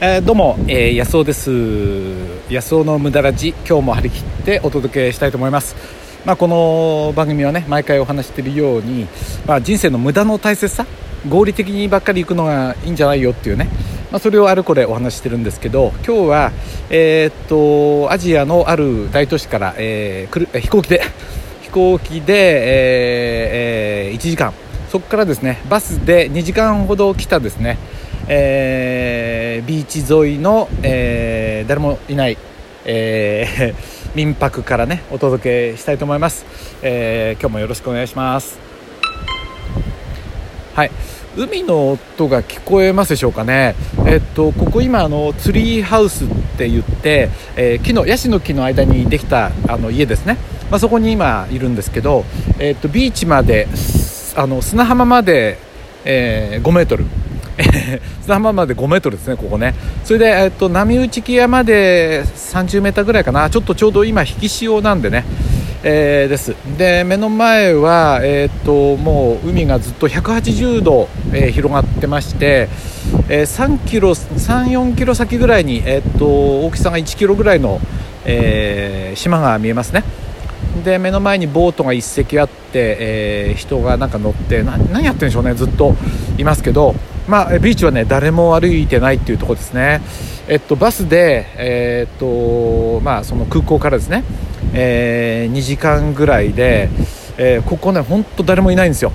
えー、どうも、えー、安尾です。安尾の無駄ラジ今日も張り切ってお届けしたいと思います。まあ、この番組はね毎回お話しているように、まあ、人生の無駄の大切さ合理的にばっかり行くのがいいんじゃないよっていうね、まあ、それをあれこれお話してるんですけど今日は、えー、っとアジアのある大都市から、えー、来る飛行機で飛行機で、えーえー、1時間。そこからですねバスで2時間ほど来たですね。えー、ビーチ沿いの、えー、誰もいない、えー、民泊からねお届けしたいと思います、えー、今日もよろしくお願いします。はい。海の音が聞こえますでしょうかね、えっと、ここ今あのツリーハウスって言って、えー、木のヤシの木の間にできたあの家ですね、まあ、そこに今いるんですけど、えっと、ビーチまであの砂浜まで、えー、5メートル 砂浜まで5メートルですね、ここね。それで、えっと、波打ち際まで30メーターぐらいかな。ちょっとちょうど今、引き潮なんでね。えー、ですで目の前は、えー、っともう海がずっと180度、えー、広がってまして、えー、3キロ34キロ先ぐらいに、え、っと大きさが1キロぐらいの、え島が見えますねで目の前にボートが1隻あって、え人がなんか乗って何やってるんでしょうねずっといますけどまあ、ビーチはね誰も歩いてないっていうところですね、えっと、バスで、えー、っとまあ、その空港からですね、えー、2時間ぐらいで、えー、ここね本当誰もいないんですよ。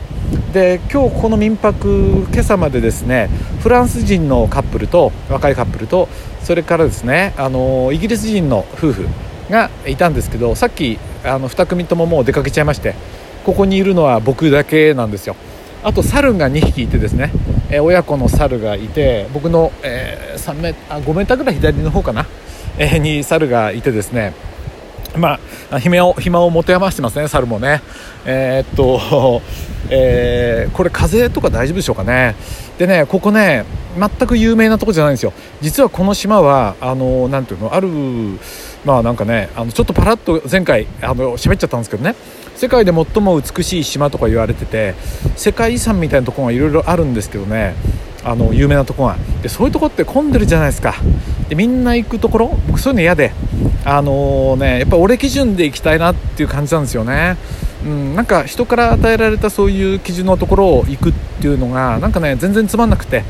で今日この民泊今朝までですねフランス人のカップルと若いカップルとそれからですねあのイギリス人の夫婦がいたんですけどさっきあの2組とももう出かけちゃいましてここにいるのは僕だけなんですよ。あと猿が2匹いてですね、えー、親子の猿がいて僕の、えー、3メあ5メーターぐらい左の方かな、えー、に猿がいてですねまあ、暇を暇を持て余してますね、猿もね。えー、っと、えー、これ、風とか大丈夫でしょうかね。でね、ここね、全く有名なとこじゃないんですよ。実はこの島は、あの、なんていうの、ある、まあなんかね、あのちょっとパラッと前回、あの、喋っちゃったんですけどね、世界で最も美しい島とか言われてて世界遺産みたいなところがいろいろあるんですけどね。あの有名なとこが。でそういうところって混んでるじゃないですか。でみんな行くところ僕そういうの嫌で。あのー、ねやっぱ俺基準で行きたいなっていう感じなんですよね。うん、なんか人から与えられたそういう基準のところを行くっていうのがなんかね全然つまんなくて。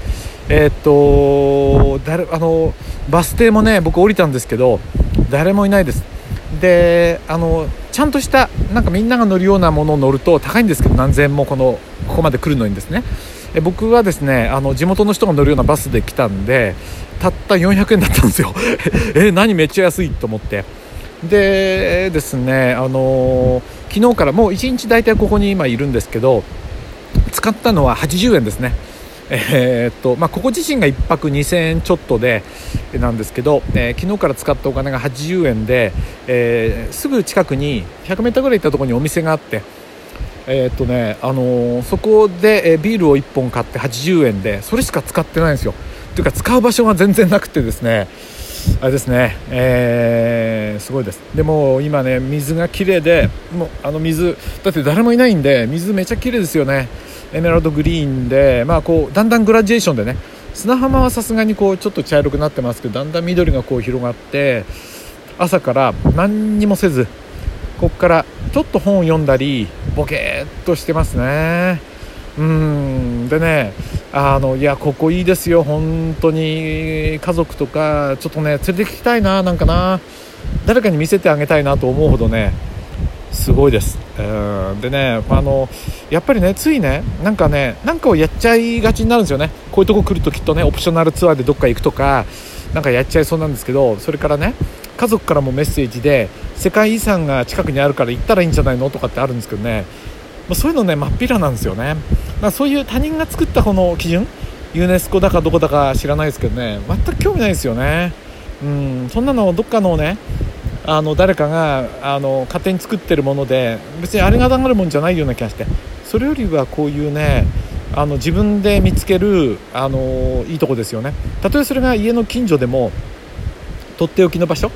えー、っとあのバス停もね僕降りたんですけど誰もいないです。であのちゃんとしたなんかみんなが乗るようなものを乗ると高いんですけど何千もこのここまで来るのにですね。え僕はですねあの地元の人が乗るようなバスで来たんでたった400円だったんですよ。え何めっちゃ安いと思って。でですねあの昨日からもう1日大体ここに今いるんですけど使ったのは80円ですね。えー、っとまあ、ここ自身が1泊2000円ちょっとでなんですけど、えー、昨日から使ったお金が80円で、えー、すぐ近くに 100m ぐらい行ったところにお店があって、えー、っとねあのそこで、ビールを1本買って80円でそれしか使ってないんですよ。というか使う場所が全然なくてですね。あれですね、えー、すごいです。でも今ね水が綺麗でもうあの水だって誰もいないんで水めちゃ綺麗ですよね。エメラルドグリーンで、まあ、こうだんだんグラデーションでね砂浜はさすがにこうちょっと茶色くなってますけどだんだん緑がこう広がって朝から何にもせずここからちょっと本を読んだりボケーっとしてますね。うん。でねあのいやここいいですよ。本当に家族とかちょっとね連れてきたいななんかな。誰かに見せてあげたいなと思うほどねすごいです、でねあのやっぱりねついねなんかねなんかをやっちゃいがちになるんですよね。こういうとこ来るときっとねオプショナルツアーでどっか行くとかなんかやっちゃいそうなんですけどそれからね家族からもメッセージで世界遺産が近くにあるから行ったらいいんじゃないのとかってあるんですけどね。まそういうのね真っ平なんですよね、まあ、そういう他人が作ったこの基準ユネスコだかどこだか知らないですけどね全く興味ないですよね。うん。そんなのどっかのねあの誰かがあの勝手に作ってるもので別にあれが上がるもんじゃないような気がして。それよりはこういうねあの自分で見つけるあのいいとこですよね。たとえそれが家の近所でもとっておきの場所。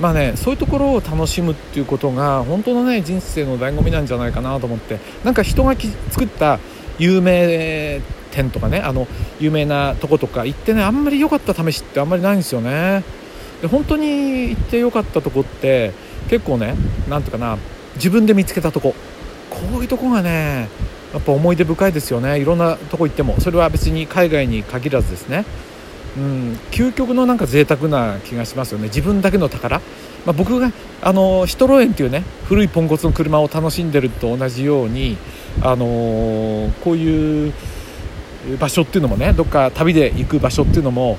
まあねそういうところを楽しむっていうことが本当のね人生の醍醐味なんじゃないかなと思って。なんか人が作った有名店とかねあの有名なとことか行ってねあんまり良かった試しってあんまりないんですよね。で本当に行って良かったとこって結構ね何ていうかな自分で見つけたとこ。こういうとこがねやっぱ思い出深いですよね。いろんなとこ行っても。それは別に海外に限らずですね。うん究極のなんか贅沢な気がしますよね。自分だけの宝、まあ、僕があのシトロエンっていうね古いポンコツの車を楽しんでると同じようにあのー、こういう場所っていうのもねどっか旅で行く場所っていうのも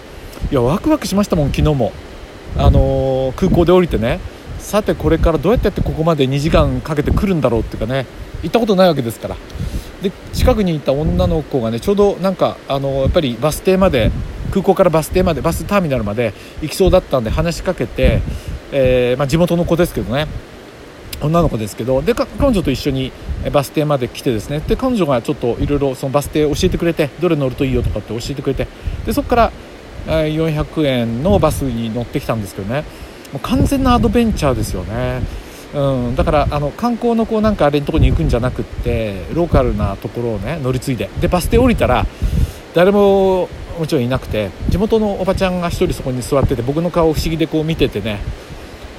いやワクワクしましたもん昨日も。あのー、空港で降りてねさてこれからどうやってやってここまで2時間かけて来るんだろうっていうかね行ったことないわけですから。で近くにいた女の子がねちょうどなんかあのやっぱりバス停まで空港からバス停までバスターミナルまで行きそうだったんで話しかけて、えー、まあ、地元の子ですけどね女の子ですけどで彼女と一緒にバス停まで来てですねで彼女がちょっといろいろバス停教えてくれてどれ乗るといいよとかって教えてくれてでそこから400円のバスに乗ってきたんですけどね。もう完全なアドベンチャーですよね。うん、だからあの観光のこうなんかあれのとこに行くんじゃなくってローカルなところをね乗り継いで。でバス停降りたら誰ももちろんいなくて地元のおばちゃんが1人そこに座ってて僕の顔を不思議でこう見ててね。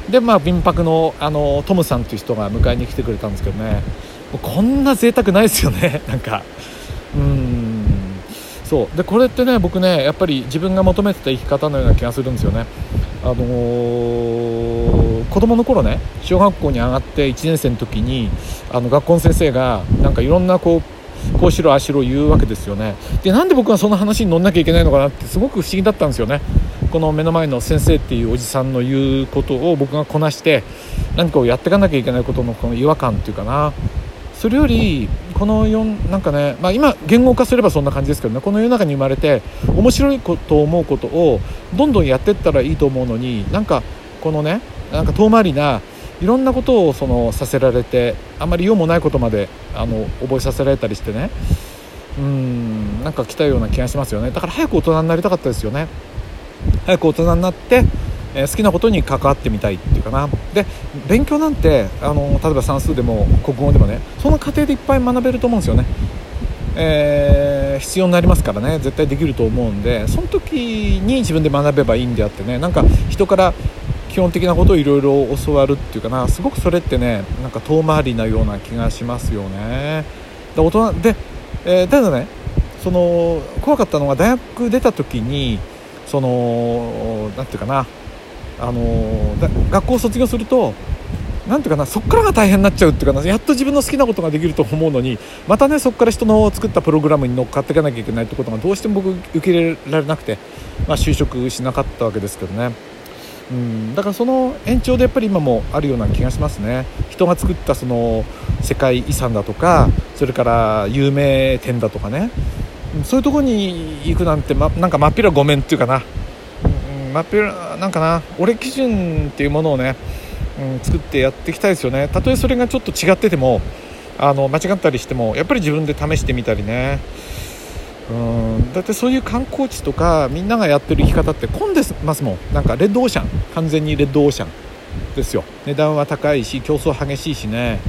でまあ民泊のあのトムさんという人が迎えに来てくれたんですけどね。こんな贅沢ないですよね。なんか。うん。そう。でこれってね僕ねやっぱり自分が求めてた生き方のような気がするんですよね。あのー、子供の頃ね小学校に上がって1年生の時にあの学校の先生がなんかいろんなこうこうしろあしろ言うわけですよね。でなんで僕はその話に乗んなきゃいけないのかなってすごく不思議だったんですよね。この目の前の先生っていうおじさんの言うことを僕がこなして何かをやっていかなきゃいけないことのこの違和感っていうかな。それよりこの世なんかね、まあ、今言語化すればそんな感じですけどねこの世の中に生まれて面白いと思うことをどんどんやってったらいいと思うのになんかこのねなんか遠回りないろんなことをそのさせられてあまり用もないことまであの覚えさせられたりしてね。うんなんか来たような気がしますよね。だから早く大人になりたかったですよね。早く大人になって、え、好きなことに関わってみたいっていうかな。で勉強なんてあの例えば算数でも国語でもねその過程でいっぱい学べると思うんですよね。えー、必要になりますからね。絶対できると思うんでその時に自分で学べばいいんであってね。なんか人から基本的なことをいろいろ教わるっていうかな。すごくそれってねなんか遠回りなような気がしますよね。で大人で、えー、ただねその怖かったのが大学出た時にその何て言うかな。あの学校を卒業するとなんていうかなそこからが大変になっちゃうっていうかなやっと自分の好きなことができると思うのにまたねそこから人の作ったプログラムに乗っかっていかなきゃいけないってことがどうしても僕受け入れられなくて、まあ、就職しなかったわけですけどね。うん、だからその延長でやっぱり今もあるような気がしますね。人が作ったその世界遺産だとかそれから有名店だとかね。そういうとこに行くなんて、ま、なんか真っ平ごめんっていうかな、うん、真っ平なんかな俺基準っていうものをね、うん、作ってやっていきたいですよね。たとえそれがちょっと違っててもあの間違ったりしてもやっぱり自分で試してみたりね。うんだってそういう観光地とかみんながやってる生き方って混んでますもん。なんかレッドオーシャン。完全にレッドオーシャンですよ。値段は高いし競争激しいしね。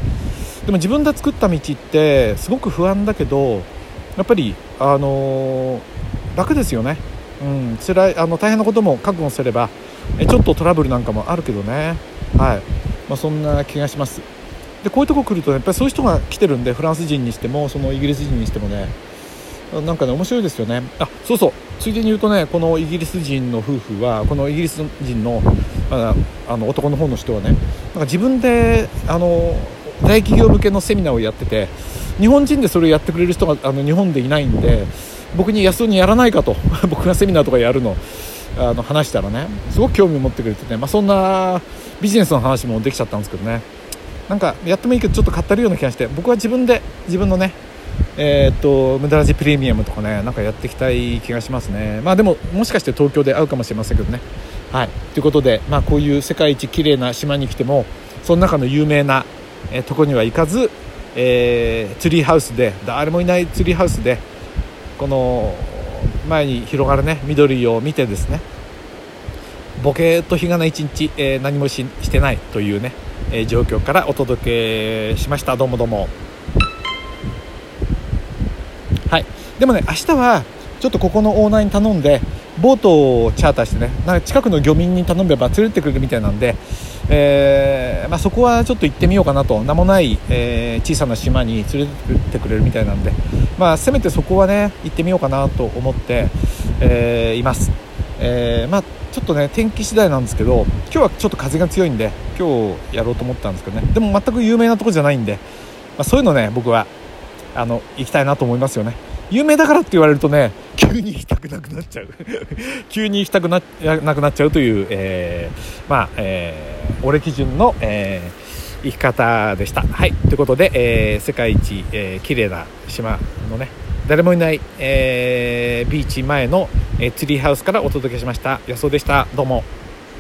でも自分で作った道ってすごく不安だけどやっぱりあのー、楽ですよね。うん辛いあの大変なことも覚悟すればえちょっとトラブルなんかもあるけどね。はい、まあ、そんな気がします。でこういうとこ来るとやっぱりそういう人が来てるんでフランス人にしてもそのイギリス人にしてもね。なんかね面白いですよね。あそうそう。ついでに言うとねこのイギリス人の夫婦はこのイギリス人のああの男の方の人はねなんか自分であの大企業向けのセミナーをやってて日本人でそれをやってくれる人があの日本でいないんで僕に安尾にやらないかと。僕がセミナーとかやるの。あの話したらね。すごく興味を持ってくれてね、まあ、そんなビジネスの話もできちゃったんですけどね。なんかやってもいいけどちょっと買ったるような気がして。僕は自分で自分のねえー、っと無駄ラジプレミアムとかねなんかやっていきたい気がしますね。まあでももしかして東京で会うかもしれませんけどね。はい。ということでまあこういう世界一綺麗な島に来てもその中の有名な、えー、とこには行かず、えー、ツリーハウスで誰もいないツリーハウスでこの前に広がるね緑を見てですねボケと日がな一日、えー、何もししてないというね、えー、状況からお届けしましたどうもどうもはい。でもね明日はちょっとここのオーナーに頼んでボートをチャーターしてねなんか近くの漁民に頼めば連れてってくれるみたいなんで、えー、まあ、そこはちょっと行ってみようかなと。名もない、えー、小さな島に連れてってくれるみたいなんで、まあ、せめてそこはね行ってみようかなと思って、えー、います、えまあ、ちょっとね天気次第なんですけど今日はちょっと風が強いんで今日やろうと思ったんですけどね。でも全く有名なとこじゃないんで、ま、そういうのね僕はあの行きたいなと思いますよね。有名だからって言われるとね急に行きたくなくなっちゃう 急に行きたくななくなっちゃうという、えー、まあ、えー、俺基準の、えー、生き方でした。はいということで、えー、世界一、えー、綺麗な島のね誰もいない、えー、ビーチ前の、えー、ツリーハウスからお届けしました。安尾でした。どうも。